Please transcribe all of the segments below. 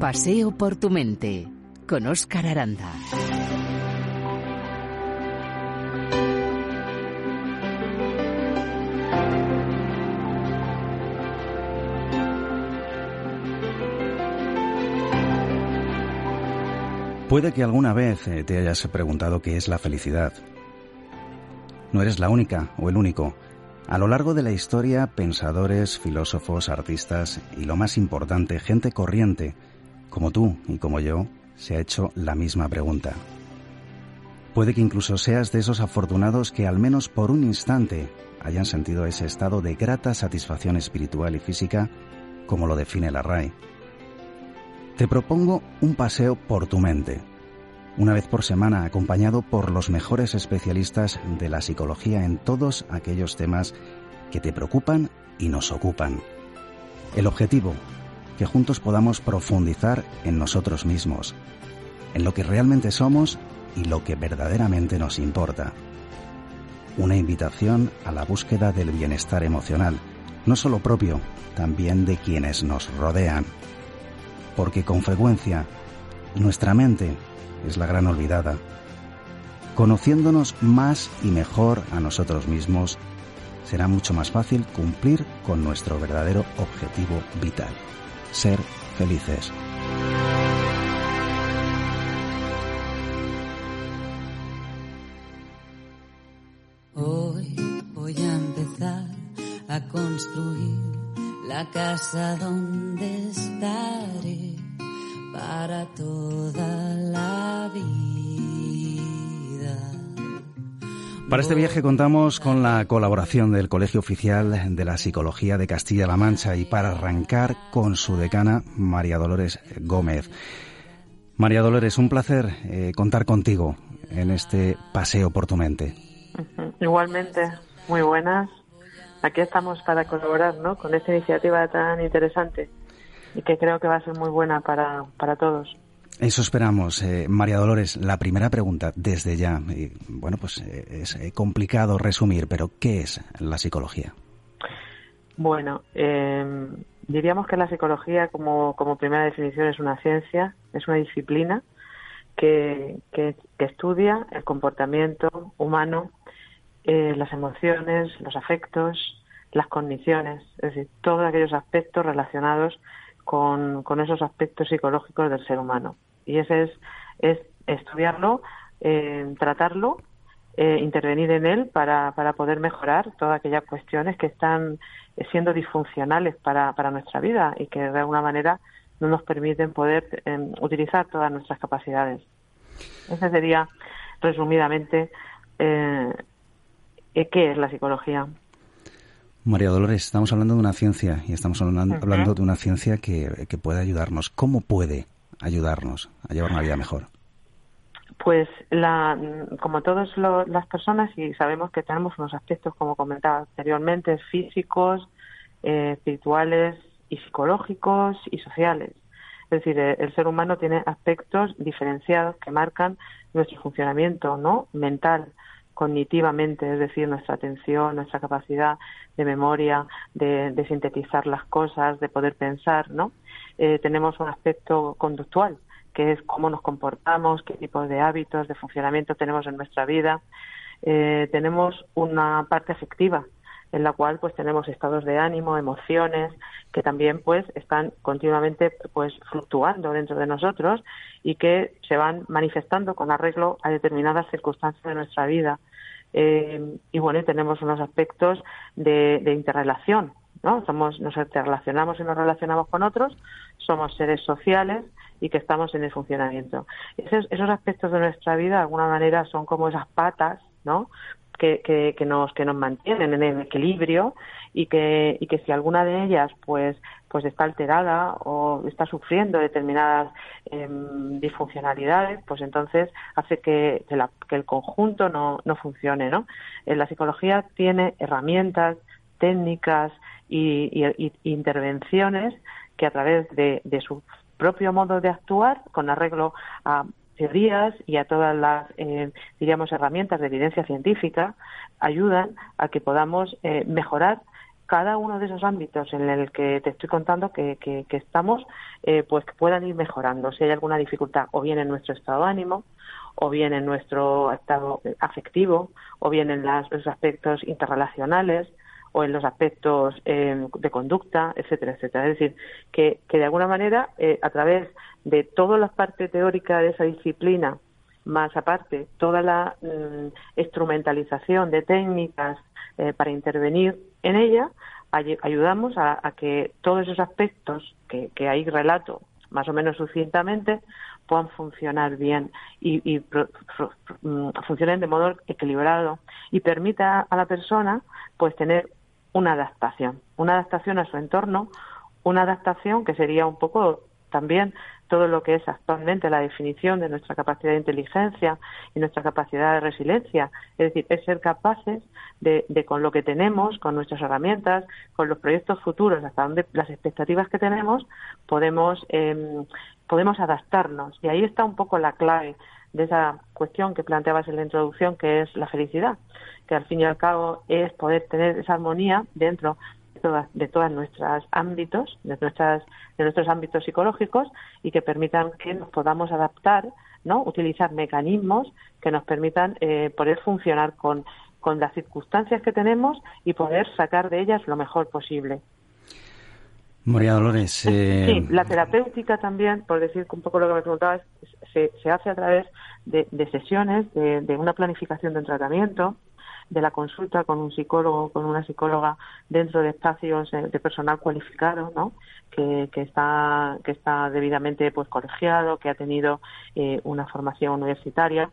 Paseo por tu mente con Óscar Aranda. Puede que alguna vez eh, te hayas preguntado qué es la felicidad. No eres la única o el único. A lo largo de la historia, pensadores, filósofos, artistas y lo más importante, gente corriente, como tú y como yo, se ha hecho la misma pregunta. Puede que incluso seas de esos afortunados que al menos por un instante hayan sentido ese estado de grata satisfacción espiritual y física, como lo define la RAE. Te propongo un paseo por tu mente, una vez por semana acompañado por los mejores especialistas de la psicología en todos aquellos temas que te preocupan y nos ocupan. El objetivo, que juntos podamos profundizar en nosotros mismos, en lo que realmente somos y lo que verdaderamente nos importa. Una invitación a la búsqueda del bienestar emocional, no solo propio, también de quienes nos rodean. Porque con frecuencia nuestra mente es la gran olvidada. Conociéndonos más y mejor a nosotros mismos, será mucho más fácil cumplir con nuestro verdadero objetivo vital, ser felices. Para este viaje contamos con la colaboración del Colegio Oficial de la Psicología de Castilla-La Mancha y para arrancar con su decana, María Dolores Gómez. María Dolores, un placer eh, contar contigo en este paseo por tu mente. Igualmente, muy buenas. Aquí estamos para colaborar ¿no? con esta iniciativa tan interesante y que creo que va a ser muy buena para, para todos. Eso esperamos. Eh, María Dolores, la primera pregunta desde ya. bueno, pues eh, es eh, complicado resumir, pero ¿qué es la psicología? Bueno, diríamos que la psicología como, como primera definición es una ciencia, es una disciplina que, que, estudia el comportamiento humano, las emociones, los afectos, las cogniciones, es decir, todos aquellos aspectos relacionados con esos aspectos psicológicos del ser humano. Y ese es, es estudiarlo, eh, tratarlo, eh, intervenir en él para, para poder mejorar todas aquellas cuestiones que están siendo disfuncionales para, para nuestra vida y que de alguna manera no nos permiten poder eh, utilizar todas nuestras capacidades. Ese sería, resumidamente, eh, qué es la psicología. María Dolores, estamos hablando de una ciencia y estamos hablando, de una ciencia que, que, puede ayudarnos. ¿Cómo puede ayudarnos a llevar una vida mejor? Pues la, como todas las personas y sabemos que tenemos unos aspectos, como comentaba anteriormente, físicos, eh, espirituales y psicológicos y sociales. Es decir, eh, el ser humano tiene aspectos diferenciados que marcan nuestro funcionamiento no mental, cognitivamente, es decir, nuestra atención, nuestra capacidad de memoria, de, sintetizar las cosas, de poder pensar, ¿no? Eh, tenemos un aspecto conductual, que es cómo nos comportamos, qué tipo de hábitos, de funcionamiento tenemos en nuestra vida. Eh, tenemos una parte afectiva, en la cual pues tenemos estados de ánimo, emociones que también pues están continuamente pues fluctuando dentro de nosotros y que se van manifestando con arreglo a determinadas circunstancias de nuestra vida. Eh, y bueno, tenemos unos aspectos de, interrelación, ¿no? Somos, nos interrelacionamos y nos relacionamos con otros, somos seres sociales y que estamos en el funcionamiento. Esos, esos aspectos de nuestra vida, de alguna manera, son como esas patas, ¿no? Que, que, nos que nos mantienen en el equilibrio y que y que si alguna de ellas pues pues está alterada o está sufriendo determinadas em, disfuncionalidades pues entonces hace que, que, el conjunto no, no funcione no en la psicología tiene herramientas técnicas y, y, intervenciones que a través de, de su propio modo de actuar con arreglo a teorías y a todas las, eh, diríamos, herramientas de evidencia científica ayudan a que podamos eh, mejorar cada uno de esos ámbitos en el que te estoy contando que, que, estamos, eh, pues que puedan ir mejorando. Si hay alguna dificultad, o bien en nuestro estado de ánimo, o bien en nuestro estado afectivo, o bien en los aspectos interrelacionales, o en los aspectos eh, de conducta, etcétera, etcétera. Es decir, que, de alguna manera, eh, a través de toda la parte teórica de esa disciplina, más aparte toda la mm, instrumentalización de técnicas eh, para intervenir en ella, ayudamos a, que todos esos aspectos que, que ahí relato más o menos sucintamente puedan funcionar bien y, mm, funcionen de modo equilibrado y permita a la persona pues tener una adaptación, una adaptación a su entorno, una adaptación que sería un poco también todo lo que es actualmente la definición de nuestra capacidad de inteligencia y nuestra capacidad de resiliencia. Es decir, es ser capaces de, con lo que tenemos, con nuestras herramientas, con los proyectos futuros, hasta donde las expectativas que tenemos, podemos, em, podemos adaptarnos. Y ahí está un poco la clave de esa cuestión que planteabas en la introducción, que es la felicidad, que al fin y al cabo es poder tener esa armonía dentro de todos nuestros ámbitos, de, nuestras, de nuestros ámbitos psicológicos y que permitan que nos podamos adaptar, ¿no? utilizar mecanismos que nos permitan eh, poder funcionar con, con las circunstancias que tenemos y poder sacar de ellas lo mejor posible. María Dolores. Sí, eh, la terapéutica también, por decir un poco lo que me preguntabas, se, se hace a través de, sesiones, de, de, una planificación de un tratamiento, de la consulta con un psicólogo, con una psicóloga dentro de espacios eh, de personal cualificado, ¿no? Que, que está que está debidamente pues colegiado, que ha tenido eh, una formación universitaria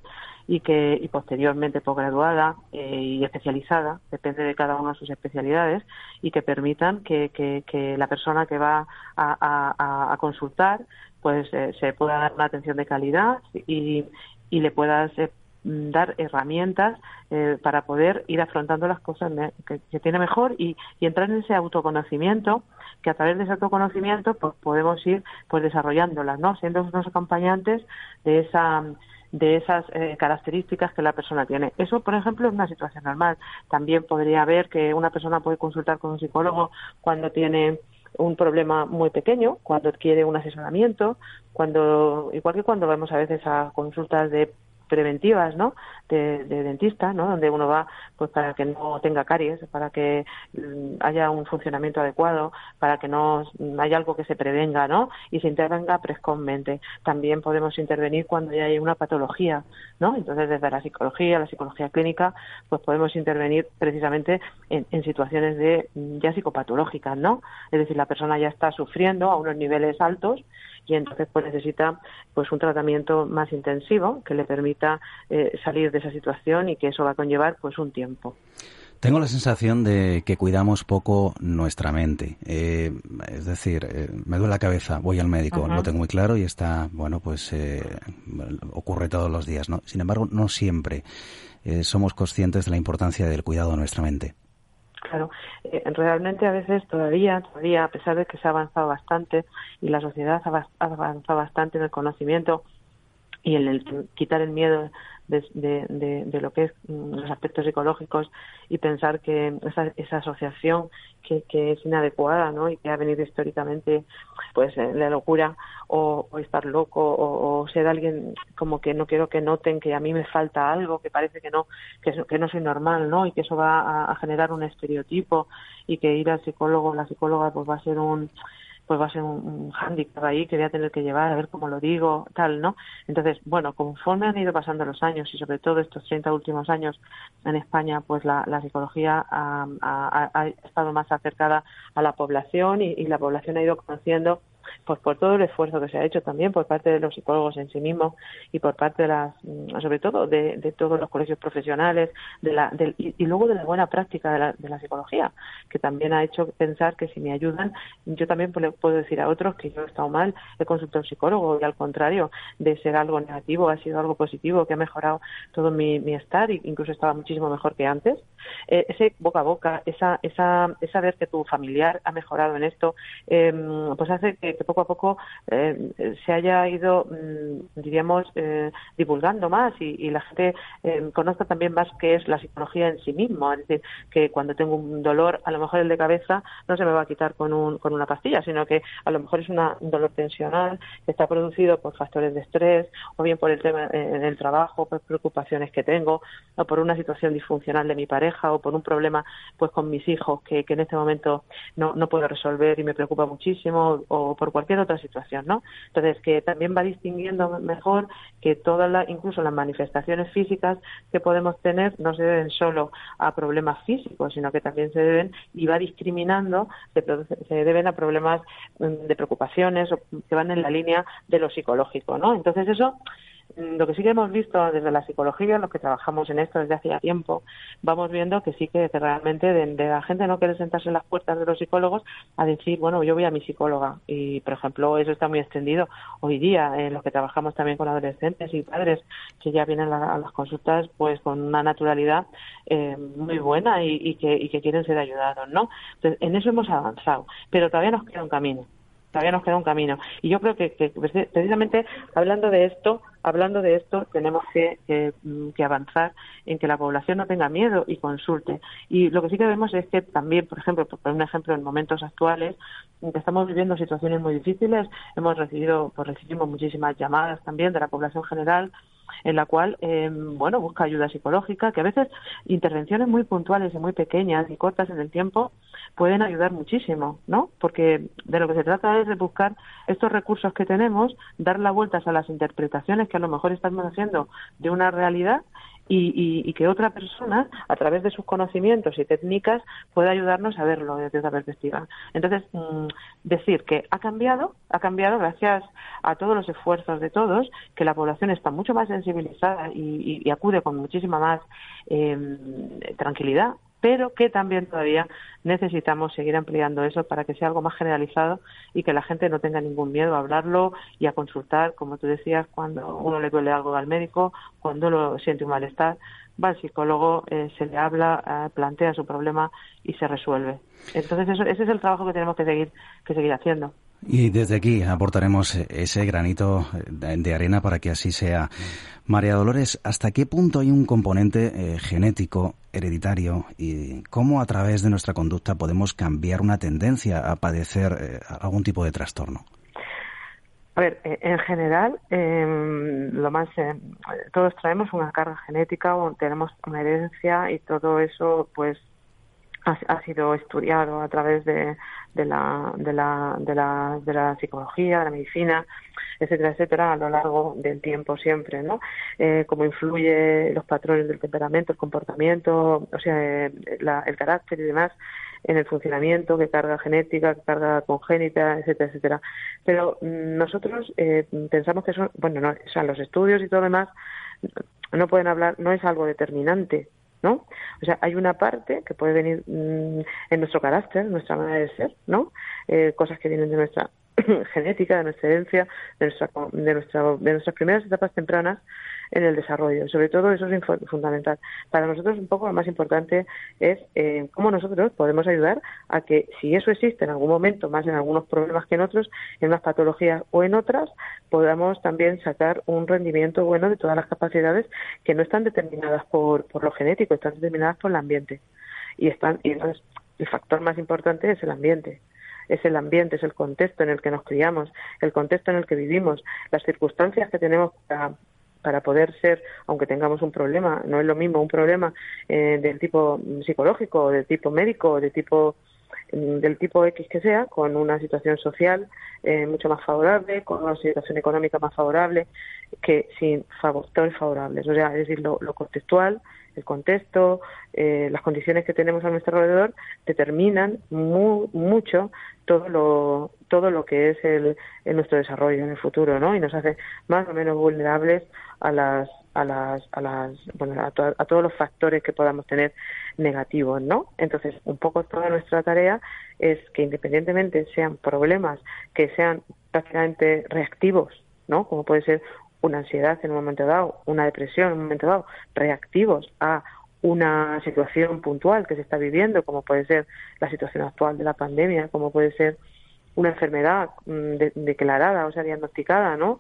y que y posteriormente posgraduada eh, y especializada, depende de cada una de sus especialidades, y que permitan que, que, la persona que va a, a, consultar pues se pueda dar una atención de calidad y, y le pueda Mm, dar herramientas eh, para poder ir afrontando las cosas que, tiene mejor y, entrar en ese autoconocimiento que a través de ese autoconocimiento pues podemos ir pues desarrollándolas no siendo unos acompañantes de esa de esas eh, características que la persona tiene. Eso, por ejemplo, es una situación normal. También podría haber que una persona puede consultar con un psicólogo cuando tiene un problema muy pequeño, cuando adquiere un asesoramiento, cuando igual que cuando vamos a veces a consultas de preventivas, ¿no? De, dentista, ¿no? Donde uno va, pues para que no tenga caries, para que mm, haya un funcionamiento adecuado, para que no haya algo que se prevenga, ¿no? Y se intervenga precozmente. También podemos intervenir cuando ya hay una patología, ¿no? Entonces, desde la psicología, la psicología clínica, pues podemos intervenir precisamente en, en situaciones de mm, ya psicopatológicas, ¿no? Es decir, la persona ya está sufriendo a unos niveles altos y entonces pues necesita pues un tratamiento más intensivo que le permita eh, salir de esa situación y que eso va a conllevar pues un tiempo. Tengo la sensación de que cuidamos poco nuestra mente. Eh, es decir, eh, me duele la cabeza, voy al médico, lo tengo muy claro y está, bueno, pues ocurre todos los días, ¿no? Sin embargo, no siempre somos conscientes de la importancia del cuidado de nuestra mente. Claro, eh, realmente a veces todavía, todavía, a pesar de que se ha avanzado bastante y la sociedad ha avanzado bastante en el conocimiento y en el quitar el miedo de, de, lo que es mm, los aspectos psicológicos y pensar que esa, esa asociación que, que, es inadecuada ¿no? y que ha venido históricamente pues la locura o, estar loco o, ser alguien como que no quiero que noten que a mí me falta algo que parece que no que, que no soy normal no y que eso va a, a generar un estereotipo y que ir al psicólogo la psicóloga pues va a ser un pues va a ser un, un hándicap ahí que voy a tener que llevar, a ver cómo lo digo, tal, ¿no? Entonces, bueno, conforme han ido pasando los años y sobre todo estos 30 últimos años en España, pues la, psicología ha, estado más acercada a la población y la población ha ido conociendo pues por todo el esfuerzo que se ha hecho también por parte de los psicólogos en sí mismos y por parte de las, mm, sobre todo de, todos los colegios profesionales de la, y, luego de la buena práctica de la, de la psicología, que también ha hecho pensar que si me ayudan, yo también puedo decir a otros que yo he estado mal, he consultado a psicólogo y al contrario, de ser algo negativo ha sido algo positivo, que ha mejorado todo mi, mi estar incluso estaba muchísimo mejor que antes. Eh, ese boca a boca, esa, esa, esa ver que tu familiar ha mejorado en esto, eh, pues hace que que poco a poco eh, se haya ido, mm, diríamos, eh, divulgando más y, la gente conozca también más qué es la psicología en sí mismo. Es decir, que cuando tengo un dolor, a lo mejor el de cabeza no se me va a quitar con, un, con una pastilla, sino que a lo mejor es un dolor tensional que está producido por factores de estrés o bien por el tema en el trabajo, por preocupaciones que tengo o por una situación disfuncional de mi pareja o por un problema pues con mis hijos que, que en este momento no, no puedo resolver y me preocupa muchísimo o por cualquier otra situación, ¿no? Entonces, que también va distinguiendo mejor que todas las, incluso las manifestaciones físicas que podemos tener no se deben solo a problemas físicos, sino que también se deben y va discriminando, se, se deben a problemas mm, de preocupaciones que van en la línea de lo psicológico, ¿no? Entonces eso lo que sí que hemos visto desde la psicología, los que trabajamos en esto desde hace tiempo, vamos viendo que sí que, realmente de, la gente no quiere sentarse en las puertas de los psicólogos a decir, bueno, yo voy a mi psicóloga. Y, por ejemplo, eso está muy extendido hoy día en los que trabajamos también con adolescentes y padres que ya vienen a, las consultas pues con una naturalidad eh, muy buena y, que, y que quieren ser ayudados, ¿no? Entonces, en eso hemos avanzado, pero todavía nos queda un camino todavía nos queda un camino. Y yo creo que, precisamente hablando de esto, hablando de esto, tenemos que, mm, que, avanzar en que la población no tenga miedo y consulte. Y lo que sí que vemos es que también, por ejemplo, por un ejemplo, en momentos actuales, que estamos viviendo situaciones muy difíciles, hemos recibido, pues recibimos muchísimas llamadas también de la población general en la cual, eh, bueno, busca ayuda psicológica, que a veces intervenciones muy puntuales y muy pequeñas y cortas en el tiempo pueden ayudar muchísimo, ¿no? Porque de lo que se trata es de buscar estos recursos que tenemos, dar la vueltas a las interpretaciones que a lo mejor estamos haciendo de una realidad y, que otra persona, a través de sus conocimientos y técnicas, pueda ayudarnos a verlo desde otra perspectiva. Entonces, mm, decir que ha cambiado, ha cambiado gracias a todos los esfuerzos de todos, que la población está mucho más sensibilizada y, acude con muchísima más eh, tranquilidad pero que también todavía necesitamos seguir ampliando eso para que sea algo más generalizado y que la gente no tenga ningún miedo a hablarlo y a consultar, como tú decías, cuando uno le duele algo al médico, cuando lo siente un malestar, va al psicólogo, eh, se le habla, eh, plantea su problema y se resuelve. Entonces eso, ese es el trabajo que tenemos que seguir que seguir haciendo. Y desde aquí aportaremos ese granito de arena para que así sea. María Dolores, ¿hasta qué punto hay un componente eh, genético, hereditario, y cómo a través de nuestra conducta podemos cambiar una tendencia a padecer eh, algún tipo de trastorno? A ver, eh, en general, em, lo más, todos traemos una carga genética o tenemos una herencia y todo eso, pues, ha, sido estudiado a través de, de, la, de, la, de, la, de la psicología, de la medicina, etcétera, etcétera, a lo largo del tiempo siempre, ¿no? Eh, cómo influye los patrones del temperamento, el comportamiento, o sea, eh, el carácter y demás en el funcionamiento, qué carga genética, qué carga congénita, etcétera, etcétera. Pero nosotros eh, pensamos que son, bueno, no, o sea, los estudios y todo lo demás no pueden hablar, no es algo determinante, ¿no? O sea, hay una parte que puede venir mm, en nuestro carácter, nuestra manera de ser, ¿no? Eh, cosas que vienen de nuestra genética, de nuestra herencia, de, nuestra, de, nuestra, de nuestras primeras etapas tempranas en el desarrollo. Sobre todo eso es fundamental. Para nosotros un poco lo más importante es eh, cómo nosotros podemos ayudar a que si eso existe en algún momento, más en algunos problemas que en otros, en unas patologías o en otras, podamos también sacar un rendimiento bueno de todas las capacidades que no están determinadas por, por lo genético, están determinadas por el ambiente. Y, están, y entonces el factor más importante es el ambiente es el ambiente, es el contexto en el que nos criamos, el contexto en el que vivimos, las circunstancias que tenemos para, para poder ser, aunque tengamos un problema, no es lo mismo un problema eh, del tipo psicológico, o del tipo médico, o de tipo mm, del tipo X que sea, con una situación social eh, mucho más favorable, con una situación económica más favorable, que sin factores favorables. O sea, es decir, lo, contextual, el contexto, eh, las condiciones que tenemos a nuestro alrededor determinan mucho todo lo, todo lo que es el, nuestro desarrollo en el futuro, ¿no? Y nos hace más o menos vulnerables a las a las a las bueno a, a, todos los factores que podamos tener negativos no entonces un poco toda nuestra tarea es que independientemente sean problemas que sean prácticamente reactivos no como puede ser una ansiedad en un momento dado una depresión en un momento dado reactivos a una situación puntual que se está viviendo como puede ser la situación actual de la pandemia como puede ser una enfermedad mm, declarada, o sea, diagnosticada, ¿no?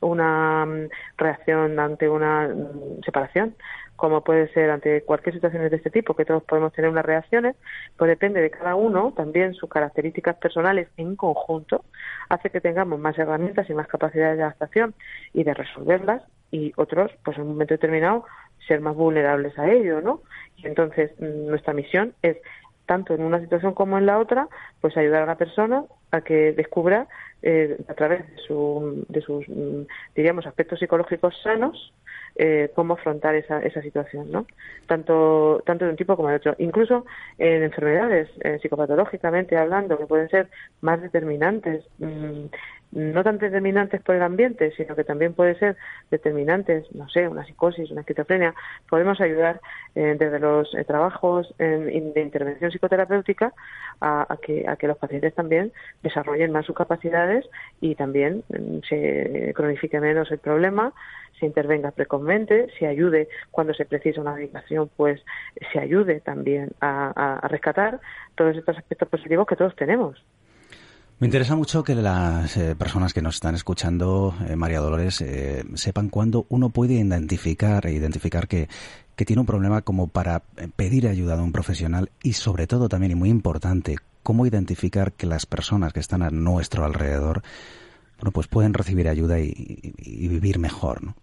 Una mm, reacción ante una mm, separación, como puede ser ante cualquier situación de este tipo, que todos podemos tener unas reacciones, pues depende de cada uno, también sus características personales en conjunto, hace que tengamos más herramientas y más capacidades de adaptación y de resolverlas, y otros, pues en un momento determinado, ser más vulnerables a ello, ¿no? Y entonces nuestra misión es tanto en una situación como en la otra, pues ayudar a la persona a que descubra eh, a través de, su, de sus, mm, diríamos, aspectos psicológicos sanos, eh, cómo afrontar esa, esa situación, ¿no? Tanto, tanto de un tipo como de otro. Incluso en enfermedades, eh, psicopatológicamente hablando, que pueden ser más determinantes, mm, no tan determinantes por el ambiente, sino que también puede ser determinantes, no sé, una psicosis, una esquizofrenia, podemos ayudar eh, desde los eh, trabajos de intervención psicoterapéutica a, que, a que los pacientes también desarrollen más sus capacidades y también mm, se cronifique menos el problema, se intervenga precozmente, se ayude cuando se precisa una medicación, pues se ayude también a, a rescatar todos estos aspectos positivos que todos tenemos. Me interesa mucho que las eh, personas que nos están escuchando, eh, María Dolores, eh, sepan cuándo uno puede identificar e identificar que, que tiene un problema como para pedir ayuda a un profesional y sobre todo también, y muy importante, cómo identificar que las personas que están a nuestro alrededor, bueno, pues pueden recibir ayuda y, vivir mejor, ¿no?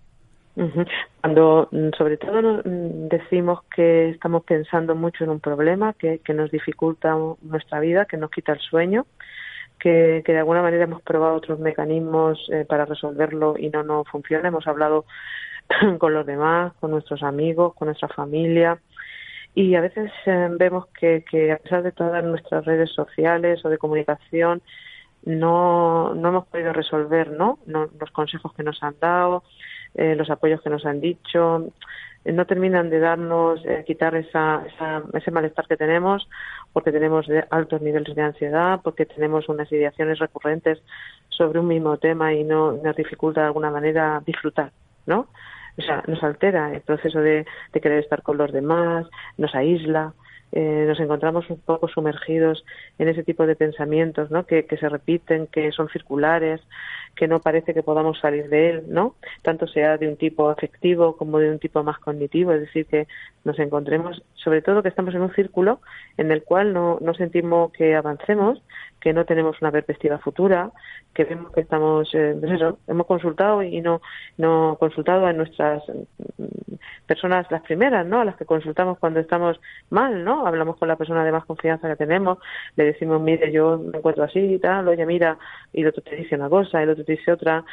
Cuando mm, sobre todo mm, decimos que estamos pensando mucho en un problema que, que nos dificulta nuestra vida, que nos quita el sueño, que, de alguna manera hemos probado otros mecanismos eh, para resolverlo y no nos funciona. Hemos hablado con los demás, con nuestros amigos, con nuestra familia. Y a veces eh, vemos que, que, a pesar de todas nuestras redes sociales o de comunicación, no, no hemos podido resolver ¿no? los consejos que nos han dado, eh, los apoyos que nos han dicho, no terminan de darnos, quitar esa, ese malestar que tenemos porque tenemos altos niveles de ansiedad, porque tenemos unas ideaciones recurrentes sobre un mismo tema y no nos dificulta de alguna manera disfrutar, ¿no? O sea, nos altera el proceso de, querer estar con los demás, nos aísla, eh, nos encontramos un poco sumergidos en ese tipo de pensamientos, ¿no? Que, que se repiten, que son circulares, que no parece que podamos salir de él, ¿no? Tanto sea de un tipo afectivo como de un tipo más cognitivo, es decir, que nos encontremos, sobre todo que estamos en un círculo en el cual no, no sentimos que avancemos, que no tenemos una perspectiva futura, que vemos que estamos, eh, pues hemos consultado y no, no consultado a nuestras mm, personas, las primeras, ¿no? A las que consultamos cuando estamos mal, ¿no? Hablamos con la persona de más confianza que tenemos, le decimos, mire, yo me encuentro así y tal, oye, mira, y el otro te dice una cosa, el otro te dice otra,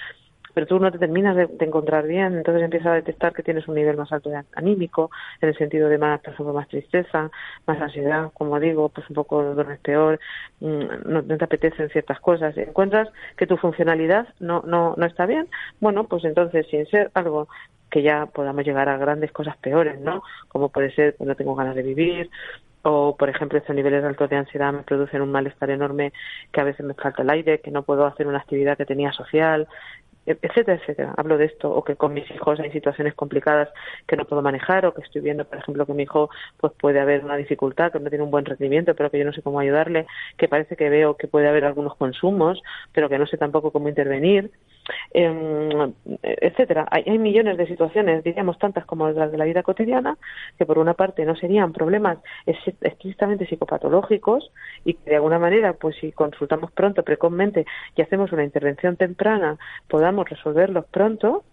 pero tú no te terminas de, encontrar bien, entonces empiezas a detectar que tienes un nivel más alto de anímico, en el sentido de más, por más tristeza, más ansiedad, como digo, pues un poco duermes peor, mm, no, no, te apetecen ciertas cosas, encuentras que tu funcionalidad no, no, no está bien, bueno, pues entonces sin ser algo que ya podamos llegar a grandes cosas peores, ¿no? Como puede ser que no tengo ganas de vivir, o por ejemplo estos niveles altos de ansiedad me producen un malestar enorme que a veces me falta el aire, que no puedo hacer una actividad que tenía social, etcétera, etcétera. Hablo de esto, o que con mis hijos hay situaciones complicadas que no puedo manejar, o que estoy viendo, por ejemplo, que mi hijo pues puede haber una dificultad, que no tiene un buen rendimiento, pero que yo no sé cómo ayudarle, que parece que veo que puede haber algunos consumos, pero que no sé tampoco cómo intervenir, eh, etcétera. Hay, hay, millones de situaciones, diríamos tantas como las de la vida cotidiana, que por una parte no serían problemas estrictamente psicopatológicos y que de alguna manera, pues si consultamos pronto, precozmente y hacemos una intervención temprana, podamos resolverlos pronto,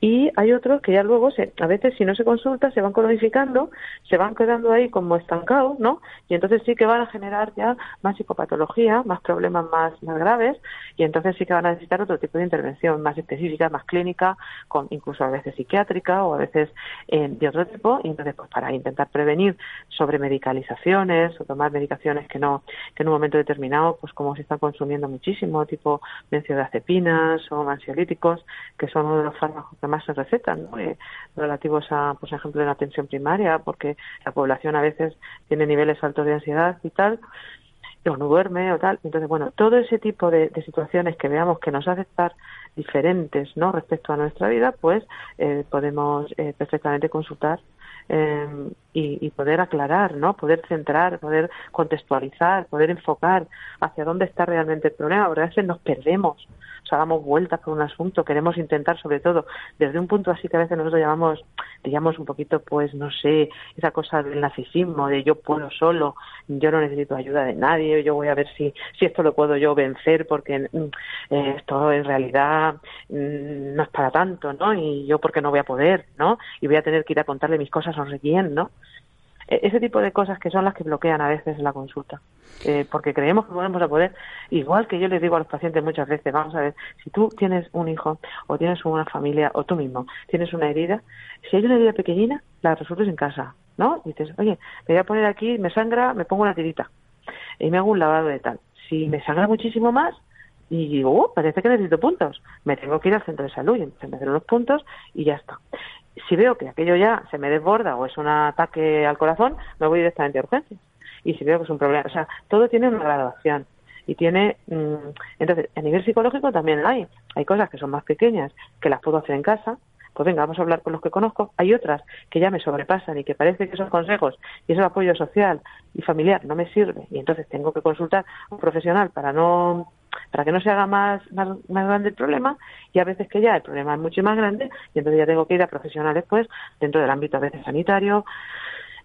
y hay otros que ya luego, se, a veces si no se consulta, se van cronificando, se van quedando ahí como estancados, ¿no? Y entonces sí que van a generar ya más psicopatología, más problemas más, más graves, y entonces sí que van a necesitar otro tipo de intervención más específica, más clínica, con incluso a veces psiquiátrica o a veces eh, de otro tipo, y entonces pues para intentar prevenir sobre medicalizaciones o tomar medicaciones que no, que en un momento determinado, pues como se están consumiendo muchísimo, tipo benzodiazepinas o ansiolíticos, que son uno de los fármacos que más se recetan, ¿no? Eh, relativos a, por ejemplo, en atención primaria, porque la población a veces tiene niveles altos de ansiedad y tal, o no duerme o tal. Entonces, bueno, todo ese tipo de, situaciones que veamos que nos hace estar diferentes, ¿no? Respecto a nuestra vida, pues eh, podemos eh, perfectamente consultar em, y, poder aclarar, ¿no? Poder centrar, poder contextualizar, poder enfocar hacia dónde está realmente el problema, porque a veces nos perdemos, damos vueltas por un asunto, queremos intentar sobre todo desde un punto así que a veces nosotros llamamos, digamos un poquito, pues no sé, esa cosa del narcisismo, de yo puedo solo, yo no necesito ayuda de nadie, yo voy a ver si, si esto lo puedo yo vencer porque mm, eh, esto en realidad mm, no es para tanto, ¿no? Y yo porque no voy a poder, ¿no? Y voy a tener que ir a contarle mis cosas a no quién, ¿no? E, ese tipo de cosas que son las que bloquean a veces la consulta, eh, porque creemos que podemos a poder, igual que yo les digo a los pacientes muchas veces, vamos a ver, si tú tienes un hijo o tienes una familia o tú mismo tienes una herida, si hay una herida pequeñina, la resuelves en casa, ¿no? Y dices, oye, me voy a poner aquí, me sangra, me pongo una tirita y me hago un lavado de tal. Si me sangra muchísimo más, y digo, oh, parece que necesito puntos, me tengo que ir al centro de salud y me los puntos y ya está si veo que aquello ya se me desborda o es un ataque al corazón, me voy directamente a urgencias. Y si veo que es un problema, o sea, todo tiene una graduación y tiene mm, entonces a nivel psicológico también hay hay cosas que son más pequeñas que las puedo hacer en casa. Pues venga vamos a hablar con los que conozco. Hay otras que ya me sobrepasan y que parece que esos consejos y ese apoyo social y familiar no me sirve. Y entonces tengo que consultar a un profesional para no para que no se haga más, más, grande el problema y a veces que ya el problema es mucho más grande y entonces ya tengo que ir a profesionales pues dentro del ámbito a veces sanitario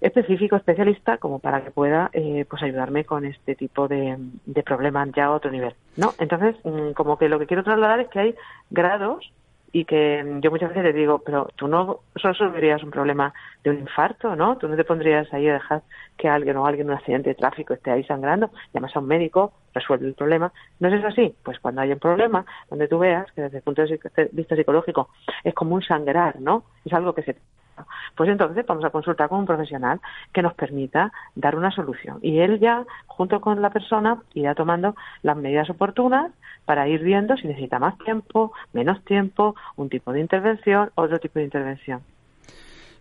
específico, especialista, como para que pueda eh, pues ayudarme con este tipo de, de problemas ya a otro nivel. ¿no? Entonces, mm, como que lo que quiero trasladar es que hay grados y que yo muchas veces le digo, pero tú no resolverías un problema de un infarto, ¿no? Tú no te pondrías ahí a dejar que alguien o alguien en un accidente de tráfico esté ahí sangrando, llamas a un médico, resuelve el problema. ¿No es eso así? Pues cuando hay un problema, donde tú veas que desde el punto de vista psicológico es como un sangrar, ¿no? Es algo que se pues entonces vamos a consultar con un profesional que nos permita dar una solución. Y él ya, junto con la persona, irá tomando las medidas oportunas para ir viendo si necesita más tiempo, menos tiempo, un tipo de intervención, otro tipo de intervención.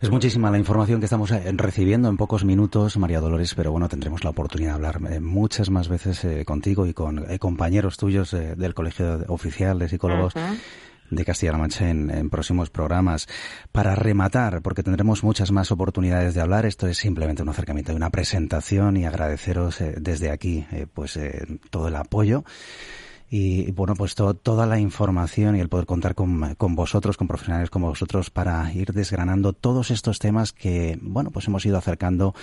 Es muchísima la información que estamos eh, recibiendo en pocos minutos, María Dolores, pero bueno, tendremos la oportunidad de hablar eh, muchas más veces eh, contigo y con compañeros tuyos del Colegio Oficial de Psicólogos de Castilla-La Mancha en, próximos programas. Para rematar, porque tendremos muchas más oportunidades de hablar, esto es simplemente un acercamiento y una presentación y agradeceros eh, desde aquí eh, pues eh, todo el apoyo y bueno, pues toda la información y el poder contar con, con, vosotros, con profesionales como vosotros, para ir desgranando todos estos temas que, bueno, pues hemos ido acercando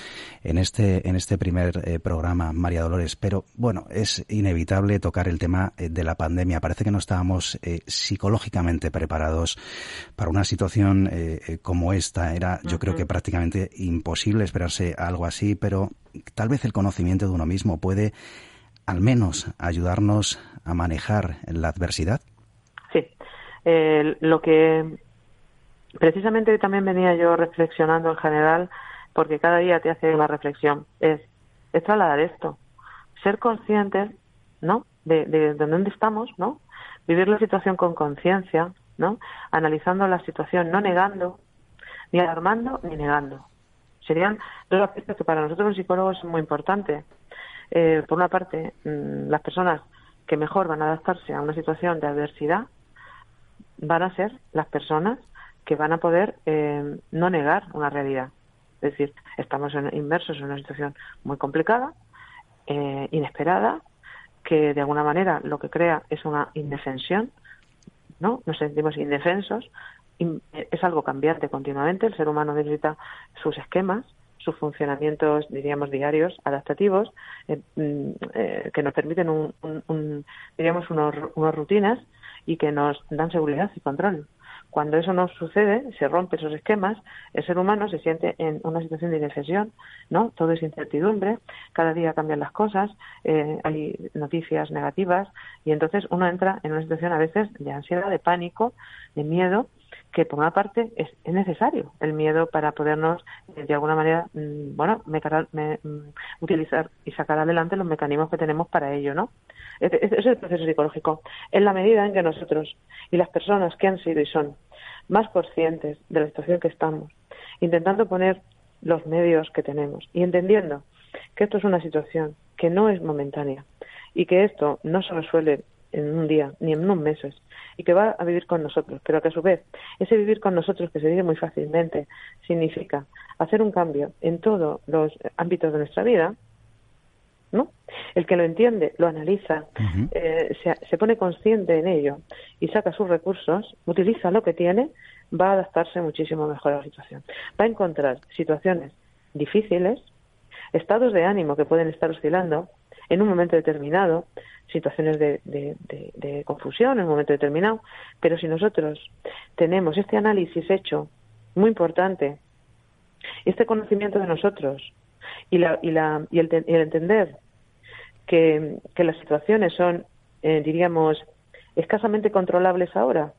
en este, en este primer eh, programa, María Dolores. Pero bueno, es inevitable tocar el tema eh, de la pandemia. Parece que no estábamos eh, psicológicamente preparados para una situación como esta. Era, yo creo que prácticamente imposible esperarse algo así, pero tal vez el conocimiento de uno mismo puede al menos ayudarnos a manejar la adversidad? Sí, eh, lo que precisamente también venía yo reflexionando en general, porque cada día te hace una reflexión, es, es trasladar esto, ser conscientes, ¿no? De dónde estamos, ¿no? Vivir la situación con conciencia, ¿no? Analizando la situación, no negando, ni alarmando ni negando. Serían dos aspectos que para nosotros los psicólogos son muy importantes. Eh, por una parte, mm, las personas que mejor van a adaptarse a una situación de adversidad van a ser las personas que van a poder eh, no negar una realidad. Es decir, estamos inmersos en una situación muy complicada, eh, inesperada, que de alguna manera lo que crea es una indefensión, ¿no? Nos sentimos indefensos, es algo cambiante continuamente, el ser humano necesita sus esquemas, sus funcionamientos, diríamos, diarios, adaptativos, eh, mm, eh, que nos permiten, un, diríamos, unas rutinas y que nos dan seguridad y control. Cuando eso no sucede, se rompen esos esquemas, el ser humano se siente en una situación de indecisión, ¿no? Todo es incertidumbre, cada día cambian las cosas, eh, hay noticias negativas y entonces uno entra en una situación a veces de ansiedad, de pánico, de miedo que por una parte es, necesario el miedo para podernos eh, de alguna manera mm, bueno me, mm, utilizar y sacar adelante los mecanismos que tenemos para ello no ese es el proceso psicológico. En la medida en que nosotros y las personas que han sido y son más conscientes de la situación que estamos intentando poner los medios que tenemos y entendiendo que esto es una situación que no es momentánea y que esto no se resuelve en un día, ni en unos meses, y que va a vivir con nosotros, pero que a su vez ese vivir con nosotros, que se dice muy fácilmente, significa hacer un cambio en todos los ámbitos de nuestra vida, ¿no? El que lo entiende, lo analiza, eh, se, pone consciente en ello y saca sus recursos, utiliza lo que tiene, va a adaptarse muchísimo mejor a la situación. Va a encontrar situaciones difíciles, estados de ánimo que pueden estar oscilando en un momento determinado, situaciones de, de, confusión en un momento determinado, pero si nosotros tenemos este análisis hecho, muy importante, este conocimiento de nosotros y, la, y, la, y, el, entender que, que, las situaciones son, eh, diríamos, escasamente controlables ahora.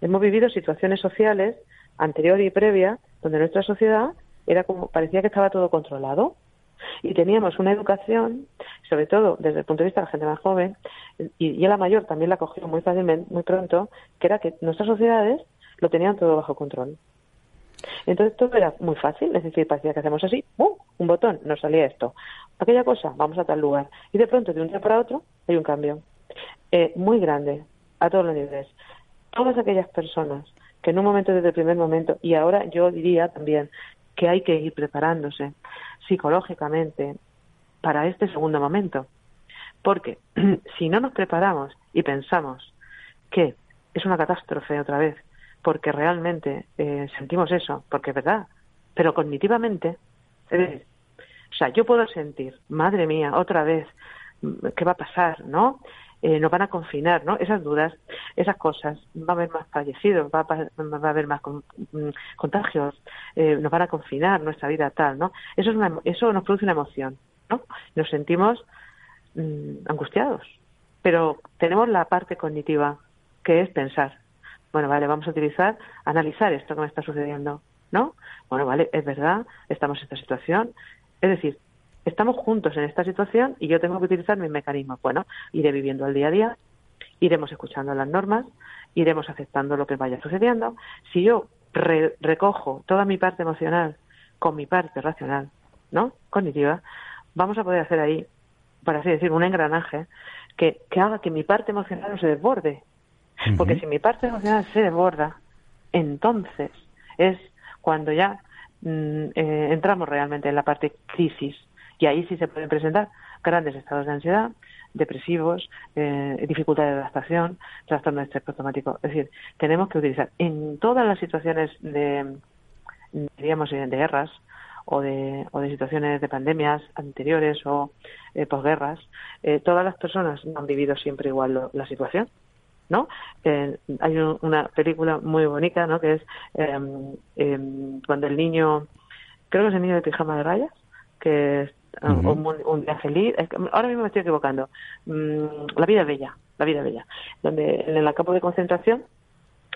Hemos vivido situaciones sociales anterior y previa donde nuestra sociedad era como parecía que estaba todo controlado y teníamos una educación, sobre todo desde el punto de vista de la gente más joven, y, y la mayor también la cogió muy fácilmente, muy pronto, que era que nuestras sociedades lo tenían todo bajo control. Entonces todo era muy fácil, es decir, parecía que hacemos así, un botón, nos salía esto. Aquella cosa, vamos a tal lugar. Y de pronto, de un día para otro, hay un cambio eh, muy grande, a todos los niveles. Todas aquellas personas que en un momento desde el primer momento, y ahora yo diría también que hay que ir preparándose psicológicamente para este segundo momento. Porque si no nos preparamos y pensamos que es una catástrofe otra vez, porque realmente eh, sentimos eso, porque es verdad, pero cognitivamente, es decir, o sea, yo puedo sentir, madre mía, otra vez, ¿qué va a pasar? ¿No? Eh, nos van a confinar, ¿no? Esas dudas, esas cosas, va a haber más fallecidos, va a, va a haber más mm, contagios, eh, nos van a confinar nuestra vida tal, ¿no? Eso, es eso nos produce una emoción, ¿no? Nos sentimos mm, angustiados, pero tenemos la parte cognitiva, que es pensar. Bueno, vale, vamos a utilizar, analizar esto que me está sucediendo, ¿no? Bueno, vale, es verdad, estamos en esta situación. Es decir, estamos juntos en esta situación y yo tengo que utilizar mis mecanismos. Bueno, iré viviendo al día a día, iremos escuchando las normas, iremos aceptando lo que vaya sucediendo. Si yo recojo toda mi parte emocional con mi parte racional, ¿no? Cognitiva, vamos a poder hacer ahí, por así decir, un engranaje que, que haga que mi parte emocional no se desborde. Porque si mi parte emocional se desborda, entonces es cuando ya mm, eh, entramos realmente en la parte crisis y ahí sí se pueden presentar grandes estados de ansiedad, depresivos, eh, dificultad de adaptación, trastorno de estrés postraumático. Es decir, tenemos que utilizar en todas las situaciones de, diríamos, de guerras o de, o de situaciones de pandemias anteriores o eh, posguerras, eh, todas las personas no han vivido siempre igual la situación. ¿no? Eh, hay una película muy bonita, ¿no? Que es em, cuando el niño, creo que es el niño de pijama de rayas, que un, día feliz. Ahora mismo me estoy equivocando. Mm, la vida bella, la vida bella. Donde en el campo de concentración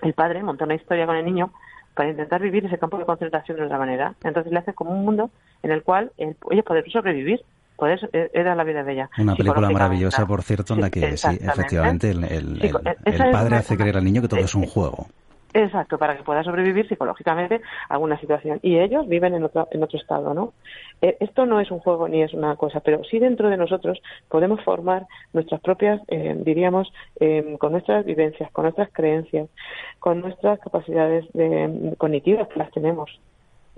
el padre monta una historia con el niño para intentar vivir ese campo de concentración de otra manera. Entonces le hace como un mundo en el cual ellos pueden sobrevivir. Pues era la vida bella. Una película maravillosa, por cierto, en la que sí, efectivamente el, el padre hace creer al niño que todo es un juego. Exacto, para que pueda sobrevivir psicológicamente a alguna situación. Y ellos viven en otro, en otro estado, ¿no? Eh, esto no es un juego ni es una cosa, pero sí dentro de nosotros podemos formar nuestras propias, eh, diríamos, eh, con nuestras vivencias, con nuestras creencias, con nuestras capacidades de, cognitivas que las tenemos.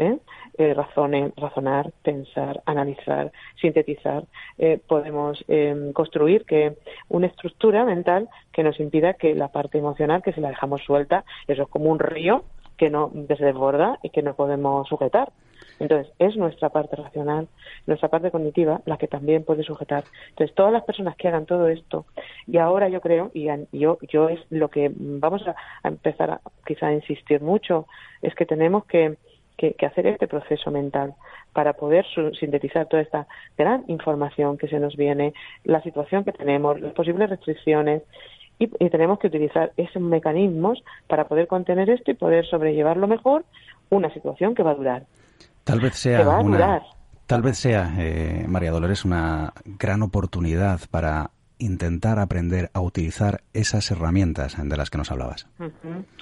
¿Eh? eh razonar, pensar, analizar, sintetizar. Eh, podemos em, construir que una estructura mental que nos impida que la parte emocional, que si la dejamos suelta, eso es como un río que no se desborda y que no podemos sujetar. Entonces, es nuestra parte racional, nuestra parte cognitiva, la que también puede sujetar. Entonces, todas las personas que hagan todo esto, y ahora yo creo, y yo, yo es lo que vamos a, empezar a quizá a insistir mucho, es que tenemos que que, hacer este proceso mental para poder sintetizar toda esta gran información que se nos viene, la situación que tenemos, las posibles restricciones y, tenemos que utilizar esos mecanismos para poder contener esto y poder sobrellevarlo mejor una situación que va a durar. Tal vez sea una, tal vez sea eh, María Dolores una gran oportunidad para intentar aprender a utilizar esas herramientas de las que nos hablabas.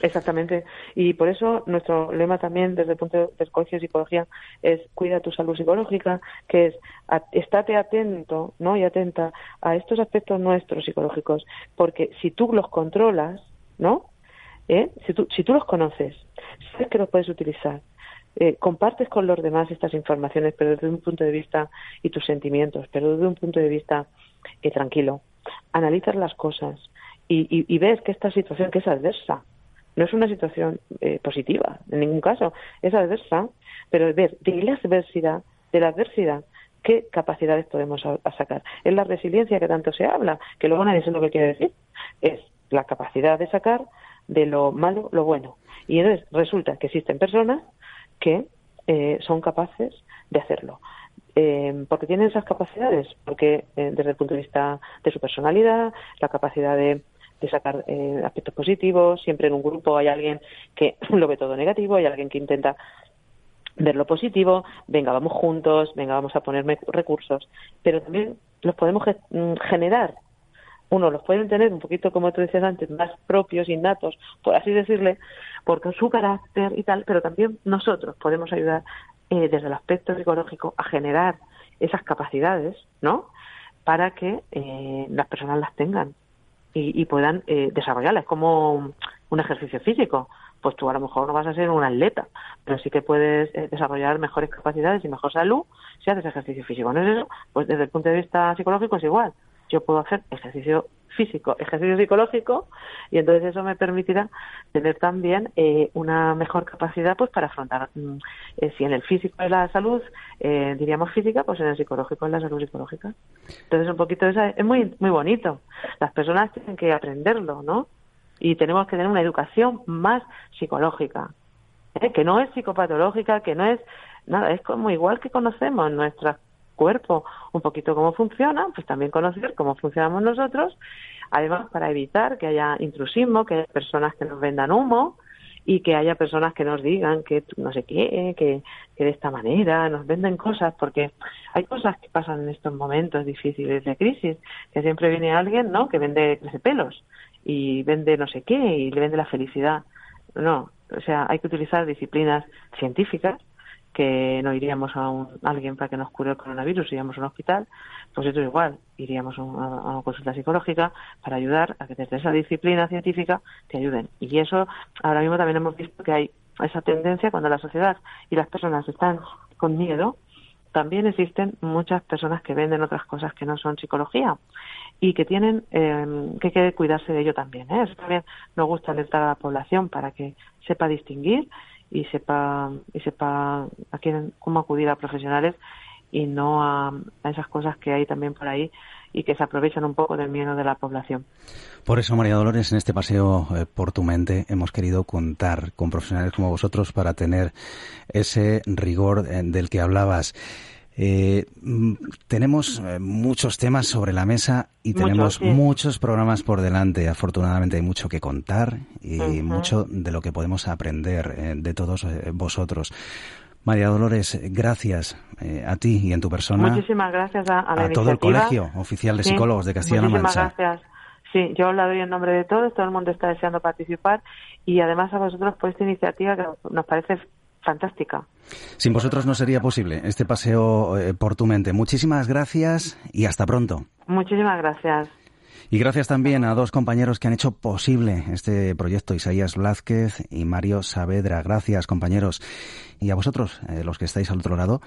Exactamente. Y por eso nuestro lema también desde el punto de Colegio de Psicología es cuida tu salud psicológica, que es estate atento ¿no? y atenta a estos aspectos nuestros psicológicos, porque si tú los controlas, ¿no? ¿Eh? Si, tú, si tú los conoces, sabes que los puedes utilizar, eh, compartes con los demás estas informaciones, pero desde un punto de vista y tus sentimientos, pero desde un punto de vista eh, tranquilo. Analizas las cosas y, ves que esta situación que es adversa, no es una situación eh, positiva, en ningún caso, es adversa, pero ver de la adversidad, de la adversidad, qué capacidades podemos sacar. Es la resiliencia que tanto se habla, que luego nadie sabe lo que quiere decir. Es la capacidad de sacar de lo malo lo bueno. Y entonces resulta que existen personas que eh, son capaces de hacerlo. Eh, porque tienen esas capacidades, porque eh, desde el punto de vista de su personalidad, la capacidad de, sacar aspectos positivos, siempre en un grupo hay alguien que lo ve todo negativo, hay alguien que intenta ver lo positivo, venga, vamos juntos, venga, vamos a poner recursos, pero también los podemos mm, generar. Uno los pueden tener un poquito, como tú decías antes, más propios, innatos, por así decirle, porque su carácter y tal, pero también nosotros podemos ayudar eh, desde el aspecto psicológico a generar esas capacidades, ¿no? Para que eh, las personas las tengan y, puedan eh, desarrollarlas, como un ejercicio físico. Pues tú a lo mejor no vas a ser un atleta, pero sí que puedes desarrollar mejores capacidades y mejor salud si haces ejercicio físico. ¿No es eso? Pues desde el punto de vista psicológico es igual yo puedo hacer ejercicio físico, ejercicio psicológico, y entonces eso me permitirá tener también eh, una mejor capacidad pues para afrontar, mm, eh, si en el físico es la salud, eh, diríamos física, pues en el psicológico es la salud psicológica. Entonces un poquito eso es muy, muy bonito. Las personas tienen que aprenderlo, ¿no? Y tenemos que tener una educación más psicológica, que no es psicopatológica, que no es nada, es como igual que conocemos nuestras cuerpo un poquito cómo funciona, pues también conocer cómo funcionamos nosotros, además para evitar que haya intrusismo, que haya personas que nos vendan humo y que haya personas que nos digan que no sé qué, que, de esta manera nos venden cosas, porque hay cosas que pasan en estos momentos difíciles de crisis, que siempre viene alguien, ¿no?, que vende pelos y vende no sé qué y le vende la felicidad. No, o sea, hay que utilizar disciplinas científicas que no iríamos a, un, alguien para que nos cure el coronavirus, iríamos a un hospital, pues esto es igual, iríamos a, una consulta psicológica para ayudar a que desde esa disciplina científica te ayuden. Y eso ahora mismo también hemos visto que hay esa tendencia cuando la sociedad y las personas están con miedo, también existen muchas personas que venden otras cosas que no son psicología y que tienen eh, que, que cuidarse de ello también. ¿eh? Eso también nos gusta alertar a la población para que sepa distinguir y sepa y sepa a quién cómo acudir a profesionales y no a, esas cosas que hay también por ahí y que se aprovechan un poco del miedo de la población. Por eso, María Dolores, en este paseo eh, por tu mente hemos querido contar con profesionales como vosotros para tener ese rigor eh, del que hablabas. Eh, mm, tenemos eh, muchos temas sobre la mesa y tenemos muchos programas por delante. Afortunadamente hay mucho que contar y mucho de lo que podemos aprender eh, de todos vosotros. María Dolores, gracias a ti y en tu persona. Muchísimas gracias a, a, todo el Colegio Oficial de Psicólogos de Castilla-La Mancha. gracias. Sí, yo la doy en nombre de todos, todo el mundo está deseando participar y además a vosotros por esta iniciativa que nos parece fantástica. Sin vosotros no sería posible este paseo eh, por tu mente. Muchísimas gracias y hasta pronto. Muchísimas gracias. Y gracias también a dos compañeros que han hecho posible este proyecto, Isaías Blázquez y Mario Saavedra. Gracias, compañeros. Y a vosotros, eh, los que estáis al otro lado,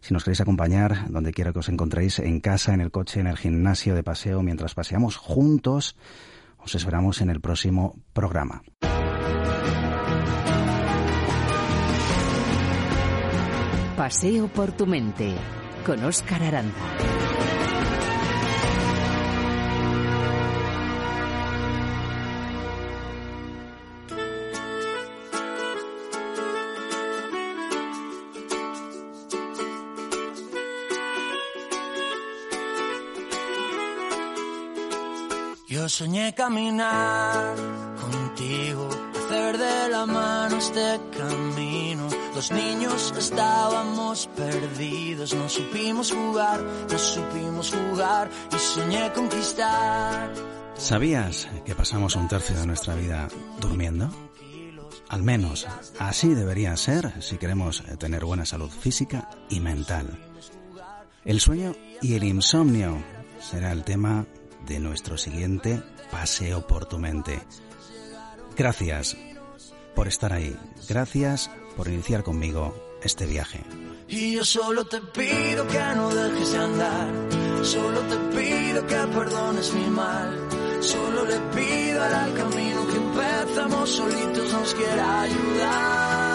si nos queréis acompañar, donde quiera que os encontréis, en casa, en el coche, en el gimnasio de paseo, mientras paseamos juntos, os esperamos en el próximo programa. Paseo por tu mente con Óscar Aranda. Yo soñé caminar contigo ¿Sabías que pasamos un tercio de nuestra vida durmiendo? Al menos así debería ser si queremos tener buena salud física y mental. El sueño y el insomnio será el tema de nuestro siguiente paseo por tu mente. Gracias por estar ahí. Gracias por iniciar conmigo este viaje. Y yo solo te pido que no dejes de andar. Solo te pido que perdones mi mal. Solo le pido al camino que empezamos solitos nos quiera ayudar.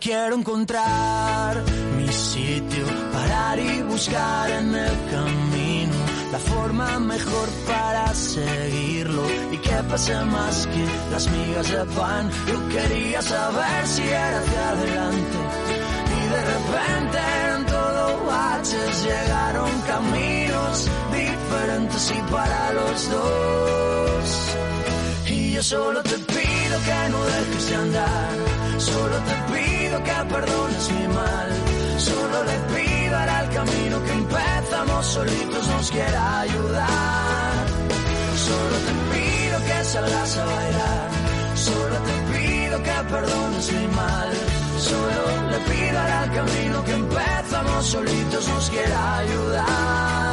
Quiero encontrar mi sitio, parar y buscar en el camino la forma mejor para seguirlo y que pase más que las migas de pan. Yo quería saber si era hacia adelante y de repente en todo baches llegaron caminos diferentes y para los dos. Yo solo te pido que no dejes de andar, solo te pido que perdones mi mal, solo le pido al camino que empezamos solitos nos quiera ayudar. Solo te pido que salgas a bailar, solo te pido que perdones mi mal, solo le pido al camino que empezamos solitos nos quiera ayudar.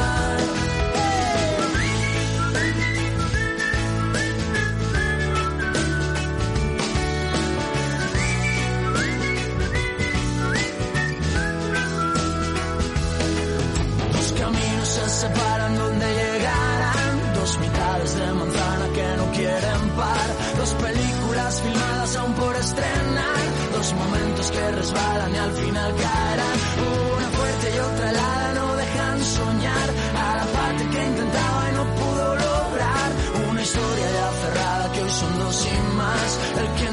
Separan donde llegarán. Dos mitades de manzana que no quieren par. Dos películas filmadas aún por estrenar. Dos momentos que resbalan y al final caerán. Una fuerte y otra helada no dejan soñar. A la parte que intentaba y no pudo lograr. Una historia ya cerrada que hoy son dos sin más. El que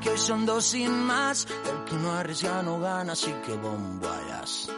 que hoy son dos sin más. El que no arriesga no gana, así que bombayas.